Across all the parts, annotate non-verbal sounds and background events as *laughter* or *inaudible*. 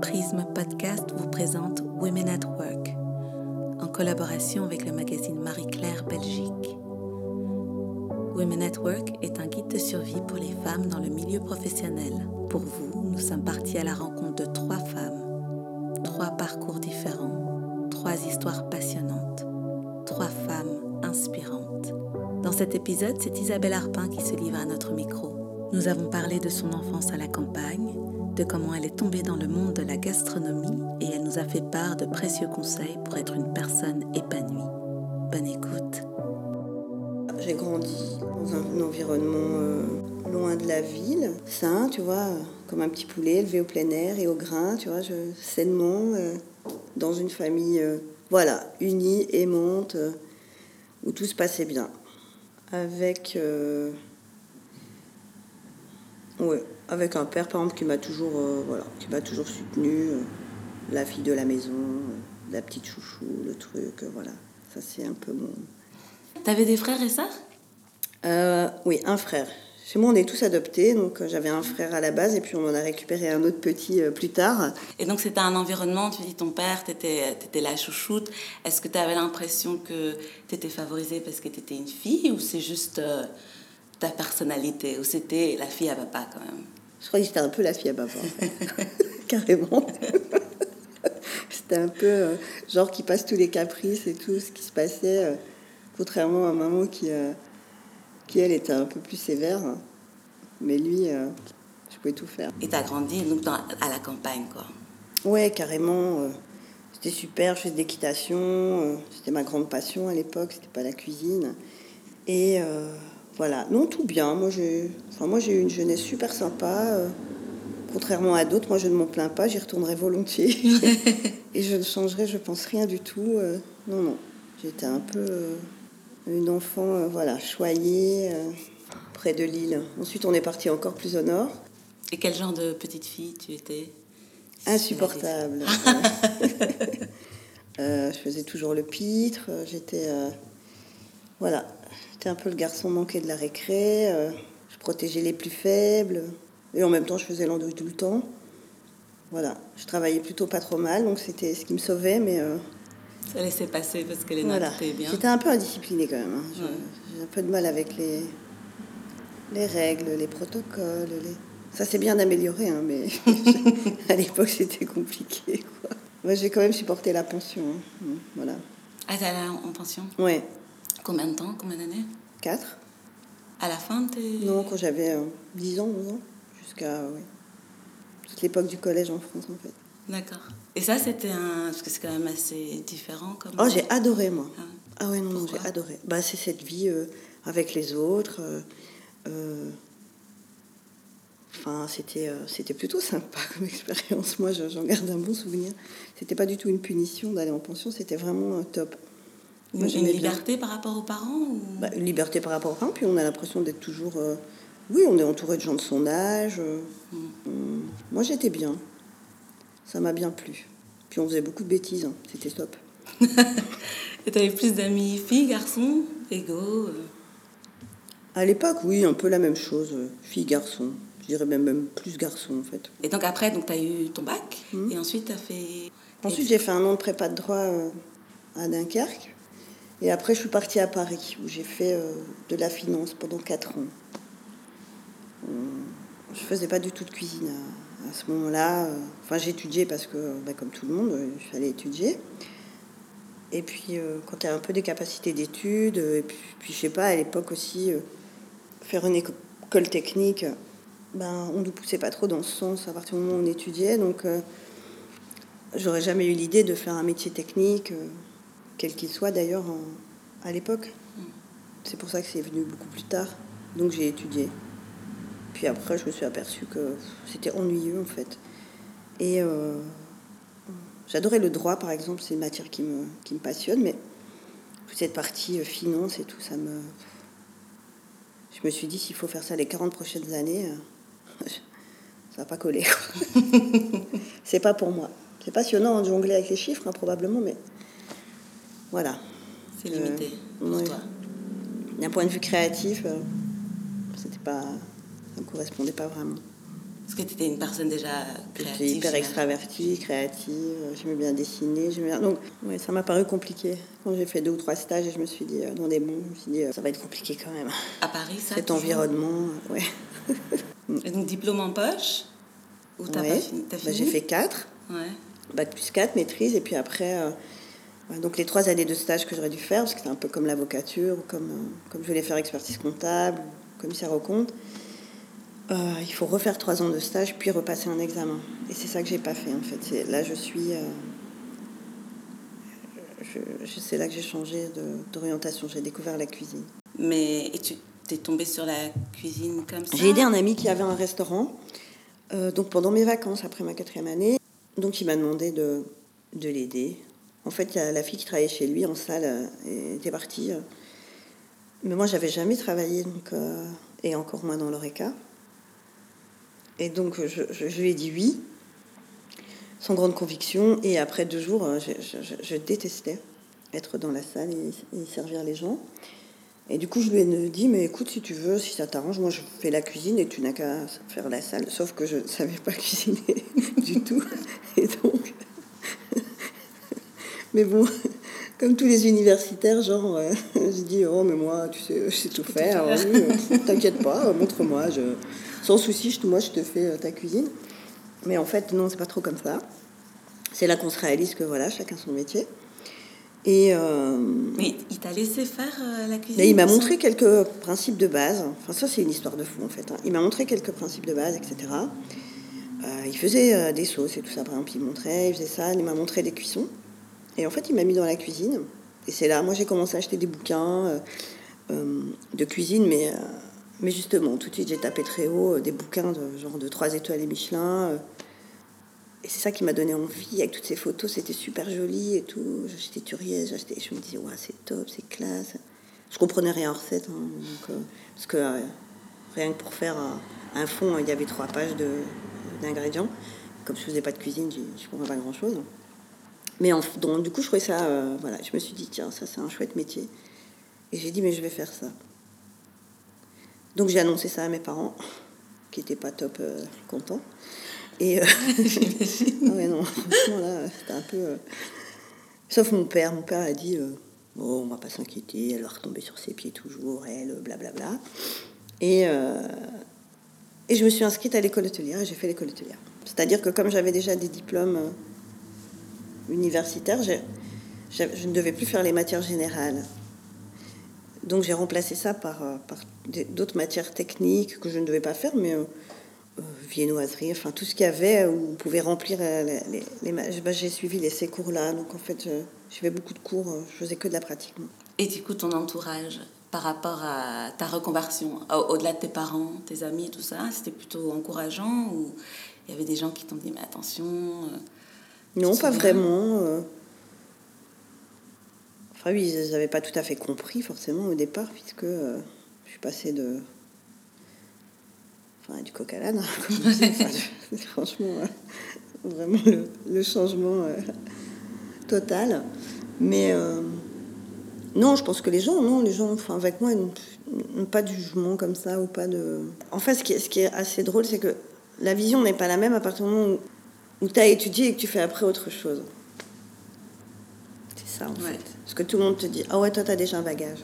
Prisme Podcast vous présente Women at Work, en collaboration avec le magazine Marie-Claire Belgique. Women at Work est un guide de survie pour les femmes dans le milieu professionnel. Pour vous, nous sommes partis à la rencontre de trois femmes, trois parcours différents, trois histoires passionnantes, trois femmes inspirantes. Dans cet épisode, c'est Isabelle Arpin qui se livre à notre micro. Nous avons parlé de son enfance à la campagne, de comment elle est tombée dans le monde de la gastronomie et elle nous a fait part de précieux conseils pour être une personne épanouie. Bonne écoute. J'ai grandi dans un environnement euh, loin de la ville, sain, tu vois, comme un petit poulet élevé au plein air et au grain, tu vois, sainement, euh, dans une famille, euh, voilà, unie, aimante, où tout se passait bien. Avec Ouais, avec un père par exemple qui m'a toujours, euh, voilà, qui m'a toujours soutenu, euh, la fille de la maison, euh, la petite chouchou, le truc, voilà. Ça c'est un peu mon. T'avais des frères et sœurs? Oui, un frère. Chez moi, on est tous adoptés, donc j'avais un frère à la base et puis on en a récupéré un autre petit plus tard. Et donc c'était un environnement, tu dis ton père, tu étais, la chouchoute. Est-ce que tu avais l'impression que tu étais favorisée parce que tu étais une fille ou c'est juste ta personnalité Ou c'était la fille à papa quand même? Je crois que j'étais un peu la fille à papa, *laughs* carrément. *laughs* c'était un peu euh, genre qui passe tous les caprices et tout ce qui se passait, euh, contrairement à maman qui, euh, qui, elle, était un peu plus sévère. Mais lui, je pouvais tout faire. Et tu as grandi donc, à la campagne, quoi? Ouais, carrément. c'était super, je faisais de l'équitation. c'était ma grande passion à l'époque, c'était pas la cuisine. Et voilà, non, tout bien. Moi, j'ai enfin, moi, eu une jeunesse super sympa. Euh, contrairement à d'autres, moi, je ne m'en plains pas. J'y retournerai volontiers. *laughs* et je ne changerai, je pense, rien du tout. Euh, non, non. J'étais un peu euh, une enfant, voilà, choyée, près de Lille. Ensuite, on est parti encore plus au nord. Et quel genre de petite fille tu étais? Insupportable. *laughs* je faisais toujours le pitre. J'étais... voilà, J'étais un peu le garçon manqué de la récré. Euh, je protégeais les plus faibles. Et en même temps, je faisais l'andouille tout le temps. Voilà. Je travaillais plutôt pas trop mal, donc c'était ce qui me sauvait, mais. Euh, Ça laissait passer parce que les notes étaient bien. J'étais un peu indisciplinée quand même. Hein. J'ai un peu de mal avec les, les règles, les protocoles. Les... Ça s'est bien amélioré, hein, mais *laughs* *laughs* à l'époque c'était compliqué. Moi j'ai quand même supporté la pension. Hein. Voilà. Ah, t'es en pension? Ouais. Combien de temps Combien d'années Quatre. À la fin de Non, quand j'avais 10 euh, ans, 11 ans. Jusqu'à oui. toute l'époque du collège en France, en fait. D'accord. Et ça, c'était un... Parce que c'est quand même assez différent comme... Oh, j'ai adoré, moi. Ah, ah ouais, non, non, j'ai adoré. Bah, c'est cette vie euh, avec les autres. Euh, enfin, c'était, c'était plutôt sympa comme *laughs* expérience. Moi, j'en garde un bon souvenir. C'était pas du tout une punition d'aller en pension, c'était vraiment top. Une, liberté par rapport aux parents bah, Une liberté par rapport aux parents, puis on a l'impression d'être toujours... Euh, oui, on est entouré de gens de son âge. Euh, mm. Moi, j'étais bien. Ça m'a bien plu. Puis on faisait beaucoup de bêtises, hein. c'était top. *laughs* Et tu avais plus d'amis filles, garçons, égaux euh? À l'époque, oui, un peu la même chose. Filles, garçons. Je dirais même, même plus garçons, en fait. Et donc après, tu as eu ton bac, mm. et ensuite tu as fait... Ensuite, j'ai fait un an de prépa de droit à Dunkerque. Et après, je suis partie à Paris, où j'ai fait euh, de la finance pendant 4 ans. Je euh, je faisais pas du tout de cuisine à, ce moment-là. Enfin, j'étudiais parce que, bah, comme tout le monde, il fallait étudier. Et puis, euh, quand tu as un peu des capacités d'études, et puis, puis, je sais pas, à l'époque aussi, faire une école technique, ben, on ne nous poussait pas trop dans ce sens à partir du moment où on étudiait. Donc, j'aurais jamais eu l'idée de faire un métier technique quel qu'il soit d'ailleurs à l'époque. C'est pour ça que c'est venu beaucoup plus tard. Donc j'ai étudié. Puis après, je me suis aperçue que c'était ennuyeux en fait. Et euh, j'adorais le droit, par exemple, c'est une matière qui me, qui me passionne, mais toute cette partie euh, finance et tout, ça me. Je me suis dit, s'il faut faire ça les 40 prochaines années, euh, *laughs* ça va pas coller. *laughs* c'est pas pour moi. C'est passionnant de jongler avec les chiffres, hein, probablement, mais voilà. C'est limité euh, toi. D'un point de vue créatif, euh, c'était pas, ça ne correspondait pas vraiment. Parce que tu étais une personne déjà créative. J'étais hyper extravertie, créative, j'aimais bien dessiner. Bien... Donc, ouais, ça m'a paru compliqué. Quand j'ai fait deux ou trois stages et je me suis dit, euh, dans des bons, je me suis dit, euh, ça va être compliqué quand même. À Paris, ça Cet environnement, ouais. *laughs* et donc, diplôme en poche Ou t'as ouais. fini, bah, J'ai fait quatre. Ouais. Bac plus quatre, maîtrise. Et puis après, euh, donc les trois années de stage que j'aurais dû faire, parce que c'était un peu comme l'avocature, comme, comme je voulais faire expertise comptable, commissaire au compte. Euh, il faut refaire trois ans de stage puis repasser un examen. Et c'est ça que j'ai pas fait en fait. Là, je suis. Euh, je, c'est là que j'ai changé d'orientation. J'ai découvert la cuisine. Mais et tu es tombée sur la cuisine comme ça? J'ai aidé un ami qui avait un restaurant. Euh, donc pendant mes vacances, après ma quatrième année, donc il m'a demandé de, de l'aider. En fait, il y a la fille qui travaillait chez lui en salle était partie. Mais moi, j'avais jamais travaillé, donc, et encore moins dans l'ORECA. Et donc, je, lui ai dit oui, sans grande conviction. Et après deux jours, euh, je, détestais être dans la salle et, servir les gens. Et du coup, je lui ai dit, mais écoute, si tu veux, si ça t'arrange, moi je fais la cuisine et tu n'as qu'à faire la salle. Sauf que je ne savais pas *laughs* cuisiner du tout. Et donc. Mais bon, *laughs* comme tous les universitaires, genre, euh, *laughs* je dis, oh, mais moi, tu sais, je sais tout faire. T'inquiète pas, montre-moi. Je sans souci, je, moi je te fais euh, ta cuisine. Mais en fait, non, c'est pas trop comme ça. C'est là qu'on se réalise que voilà, chacun son métier. Et euh, Mais il t'a laissé faire euh, la cuisine Il m'a montré quelques principes de base. Enfin, ça, c'est une histoire de fou en fait. Hein. Il m'a montré quelques principes de base, etc. il faisait des sauces et tout ça. Par exemple, il montrait, il faisait ça. Il m'a montré des cuissons. Et en fait, il m'a mis dans la cuisine. Et c'est là, moi, j'ai commencé à acheter des bouquins de cuisine, mais mais justement, tout de suite, j'ai tapé très haut euh, des bouquins de genre de 3 étoiles et Michelin. Euh. et c'est ça qui m'a donné envie. Avec toutes ces photos, c'était super joli et tout. J'achetais Turiez, j'achetais. Je me disais, ouais, c'est top, c'est classe. Je comprenais rien en recette. Hein, euh, parce que rien que pour faire un, fond, il y avait trois pages d'ingrédients. Comme je faisais pas de cuisine, je ne comprenais pas grand chose. Mais en, donc, du coup, je trouvais ça. voilà, je me suis dit, tiens, ça, c'est un chouette métier. Et j'ai dit, mais je vais faire ça. Donc j'ai annoncé ça à mes parents, qui n'étaient pas top euh, contents. Et euh, *laughs* ah ouais, non, là, c'était un peu. Euh, sauf mon père. Mon père a dit Bon, on va pas s'inquiéter, elle va retomber sur ses pieds toujours, elle, blablabla. Et, et je me suis inscrite à l'école hôtelière et j'ai fait l'école hôtelière. C'est-à-dire que comme j'avais déjà des diplômes universitaires, je ne devais plus faire les matières générales. Donc j'ai remplacé ça par, euh, d'autres matières techniques que je ne devais pas faire, mais euh, euh, viennoiserie, enfin tout ce qu'il y avait où on pouvait remplir les. les, bah, j'ai suivi les, ces cours-là, donc en fait j'ai fait beaucoup de cours, je faisais que de la pratique. Et du coup, ton entourage par rapport à ta reconversion, au-delà de tes parents, tes amis, tout ça, c'était plutôt encourageant ou il y avait des gens qui t'ont dit mais attention Non, pas vraiment. Enfin oui, ils n'avaient pas tout à fait compris forcément au départ, puisque euh, je suis passée de... Enfin, du coq à l'âne, *laughs* *laughs* franchement, euh, vraiment le, changement euh, total. Mais non, je pense que les gens, non, les gens, enfin, avec moi, n'ont pas de jugement comme ça, ou pas de... En fait, ce qui est, ce qui est assez drôle, c'est que la vision n'est pas la même à partir du moment où, où tu as étudié et que tu fais après autre chose en fait. Parce que tout le monde te dit Ah ouais, toi, tu as déjà un bagage.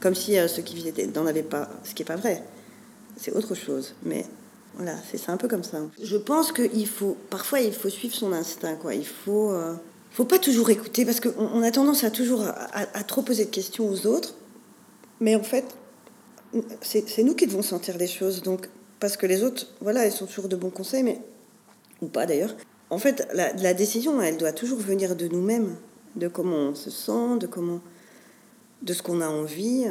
Comme si euh, ceux qui visaient n'en avaient pas. Ce qui n'est pas vrai. C'est autre chose. Mais voilà, c'est un peu comme ça. Je pense qu'il faut. Parfois, il faut suivre son instinct, quoi. Il faut. Euh, faut pas toujours écouter parce qu'on on a tendance à toujours à, trop poser de questions aux autres. Mais en fait, c'est nous qui devons sentir les choses. Donc, parce que les autres, voilà, ils sont toujours de bons conseils, mais ou pas d'ailleurs. En fait, la, décision, elle doit toujours venir de nous-mêmes de comment on se sent, de comment, de ce qu'on a envie.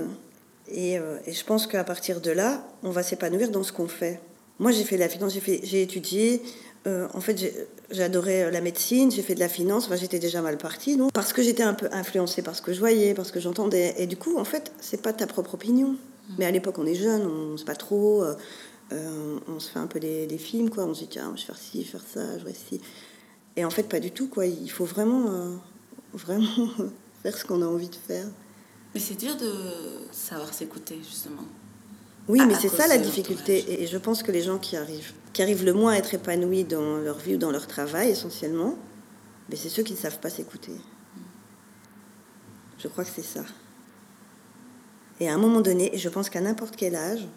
Et, euh, je pense qu'à partir de là, on va s'épanouir dans ce qu'on fait. Moi, j'ai fait de la finance, j'ai, étudié. Euh, en fait, j'adorais euh, la médecine, j'ai fait de la finance. Enfin, j'étais déjà mal partie, non Parce que j'étais un peu influencée par ce que je voyais, parce que j'entendais. Et du coup, en fait, c'est pas ta propre opinion. Mais à l'époque, on est jeune, on sait pas trop. On se fait un peu des, des, films, quoi. On se dit, tiens, je vais faire ci, faire ça, je vais ci. Et en fait, pas du tout, quoi. Il faut vraiment *laughs* vraiment faire ce qu'on a envie de faire. Mais c'est dur de savoir s'écouter, justement. Oui, mais c'est ça la difficulté. Et je pense que les gens qui arrivent qui arrivent le moins à être épanouis dans leur vie ou dans leur travail essentiellement, mais c'est ceux qui ne savent pas s'écouter. Je crois que c'est ça. Et à un moment donné, je pense qu'à n'importe quel âge,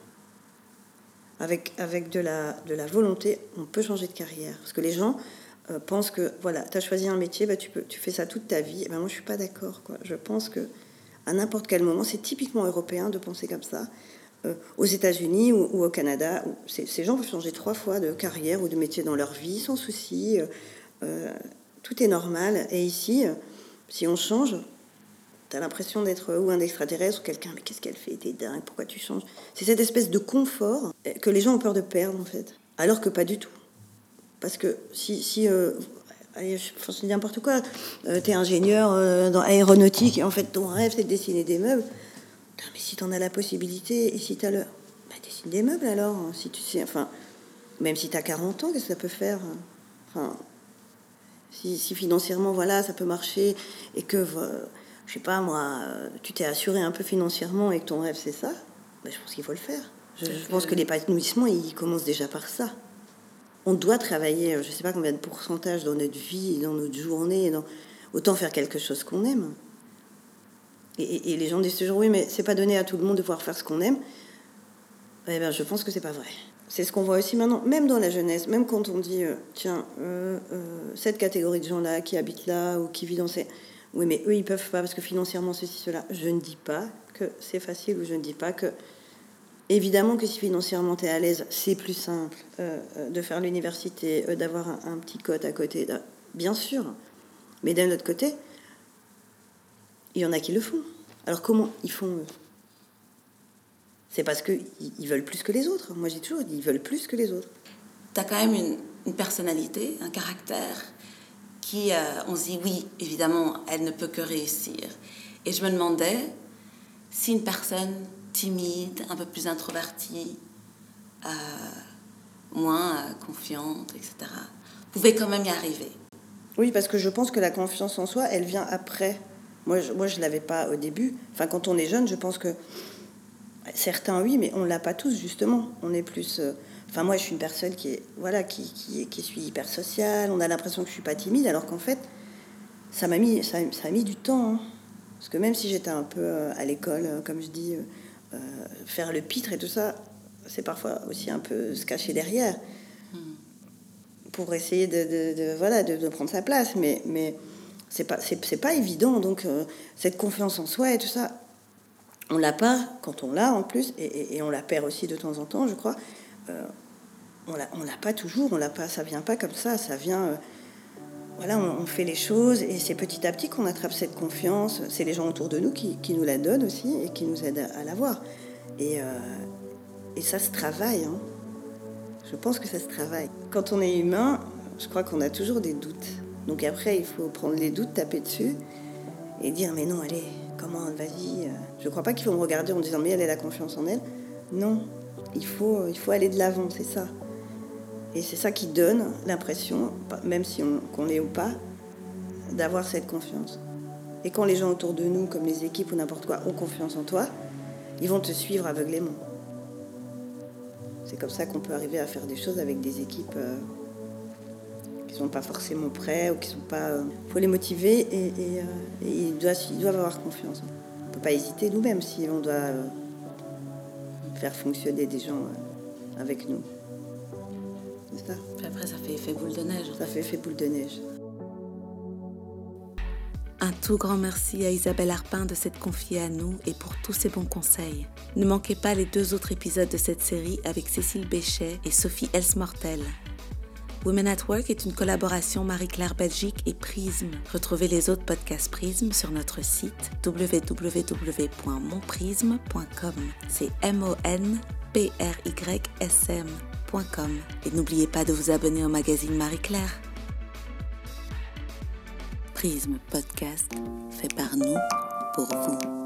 avec, avec de, la, de la volonté, on peut changer de carrière. Parce que les gens euh, pensent que, voilà, tu as choisi un métier, bah, tu, peux, tu fais ça toute ta vie. Et ben, moi, je suis pas d'accord. Je pense que à n'importe quel moment, c'est typiquement européen de penser comme ça. Euh, aux États-Unis ou, au Canada, où ces gens peuvent changer trois fois de carrière ou de métier dans leur vie sans souci. Euh, tout est normal. Et ici, si on change, T'as l'impression d'être ou un extraterrestre ou quelqu'un, mais qu'est-ce qu'elle fait T'es dingue, pourquoi tu changes? C'est cette espèce de confort que les gens ont peur de perdre, en fait. Alors que pas du tout. Parce que si. si euh, allez, je dis n'importe quoi, euh, t'es ingénieur euh, dans aéronautique et en fait ton rêve c'est de dessiner des meubles. mais si t'en as la possibilité et si t'as le. Bah, dessine des meubles alors. Hein, si tu sais. Enfin, même si t'as 40 ans, qu'est-ce que ça peut faire hein? Enfin. Si, financièrement, voilà, ça peut marcher et que je sais pas moi, tu t'es assuré un peu financièrement et que ton rêve c'est ça, ben, je pense qu'il faut le faire. Je, pense que l'épanouissement, il commence déjà par ça. On doit travailler, je sais pas combien de pourcentage dans notre vie, dans notre journée, autant faire quelque chose qu'on aime. Et, les gens disent toujours oui, mais c'est pas donné à tout le monde de pouvoir faire ce qu'on aime. Eh ben, je pense que c'est pas vrai. C'est ce qu'on voit aussi maintenant, même dans la jeunesse, même quand on dit euh, tiens, euh, euh, cette catégorie de gens-là qui habitent là ou qui vivent dans ces oui, mais eux, ils peuvent pas parce que financièrement, ceci, cela. Je ne dis pas que c'est facile ou je ne dis pas que. Évidemment que si financièrement tu es à l'aise, c'est plus simple euh, euh, de faire l'université, euh, d'avoir un, petit cote à côté. Bien sûr. Mais d'un autre côté, il y en a qui le font. Alors comment ils font eux? C'est parce qu'ils ils veulent plus que les autres. Moi, j'ai toujours dit, ils veulent plus que les autres. Tu as quand même une personnalité, un caractère qui, euh, on dit, oui, évidemment, elle ne peut que réussir. Et je me demandais si une personne timide, un peu plus introvertie, euh, moins euh, confiante, etc., pouvait quand même y arriver. Oui, parce que je pense que la confiance en soi, elle vient après. Moi, je, moi, je l'avais pas au début. Enfin, quand on est jeune, je pense que certains, oui, mais on l'a pas tous, justement. On est plus... Enfin, moi, je suis une personne qui est, voilà, qui, qui, qui suis hyper sociale. On a l'impression que je suis pas timide, alors qu'en fait, ça m'a mis, ça, ça, a mis du temps. Hein. Parce que même si j'étais un peu euh, à l'école, euh, comme je dis, euh, faire le pitre et tout ça, c'est parfois aussi un peu se cacher derrière hmm. pour essayer de, de, voilà, de, prendre sa place. Mais, mais c'est pas, c'est, pas évident. Donc, cette confiance en soi et tout ça, on l'a pas quand on l'a en plus, et, et, on la perd aussi de temps en temps, je crois on l'a pas toujours, on l'a pas, ça vient pas comme ça, ça vient. Euh, voilà, on, fait les choses et c'est petit à petit qu'on attrape cette confiance. C'est les gens autour de nous qui, nous la donnent aussi et qui nous aident à, l'avoir. Et, euh, et ça se travaille. Hein. Je pense que ça se travaille. Quand on est humain, je crois qu'on a toujours des doutes. Donc après, il faut prendre les doutes, taper dessus et dire mais non, allez, comment, vas-y. Euh. Je crois pas qu'il faut me regarder en disant mais elle a la confiance en elle. Non, il faut, il faut aller de l'avant, c'est ça. Et c'est ça qui donne l'impression, même si on, qu'on ou pas, d'avoir cette confiance. Et quand les gens autour de nous, comme les équipes ou n'importe quoi, ont confiance en toi, ils vont te suivre aveuglément. C'est comme ça qu'on peut arriver à faire des choses avec des équipes euh, qui ne sont pas forcément prêts ou qui sont pas. Il euh, faut les motiver et, euh, ils, doivent, ils, doivent, avoir confiance. On ne peut pas hésiter nous-mêmes si on doit faire fonctionner des gens avec nous. Après, ça fait effet boule de neige. Ça fait effet boule de neige. Un tout grand merci à Isabelle Arpin de s'être confiée à nous et pour tous ses bons conseils. Ne manquez pas les deux autres épisodes de cette série avec Cécile Béchet et Sophie Elsmortel. Women at Work est une collaboration Marie-Claire Belgique et Prism. Retrouvez les autres podcasts Prism sur notre site www.monprism.com. C'est M-O-N-P-R-Y-S-M. Et n'oubliez pas de vous abonner au magazine Marie-Claire. Prisme Podcast fait par nous pour vous.